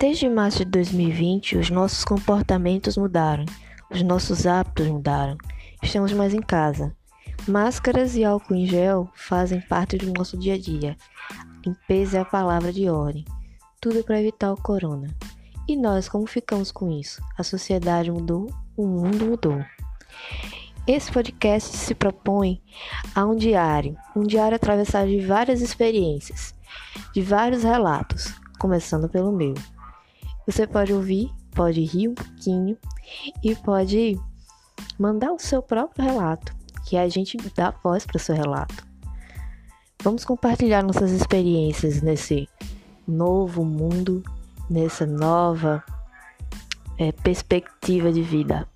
Desde março de 2020, os nossos comportamentos mudaram, os nossos hábitos mudaram. Estamos mais em casa. Máscaras e álcool em gel fazem parte do nosso dia a dia. Limpeza é a palavra de ordem. Tudo para evitar o corona. E nós, como ficamos com isso? A sociedade mudou, o mundo mudou. Esse podcast se propõe a um diário, um diário atravessado de várias experiências, de vários relatos, começando pelo meu. Você pode ouvir, pode rir um pouquinho e pode mandar o seu próprio relato, que a gente dá voz para o seu relato. Vamos compartilhar nossas experiências nesse novo mundo, nessa nova é, perspectiva de vida.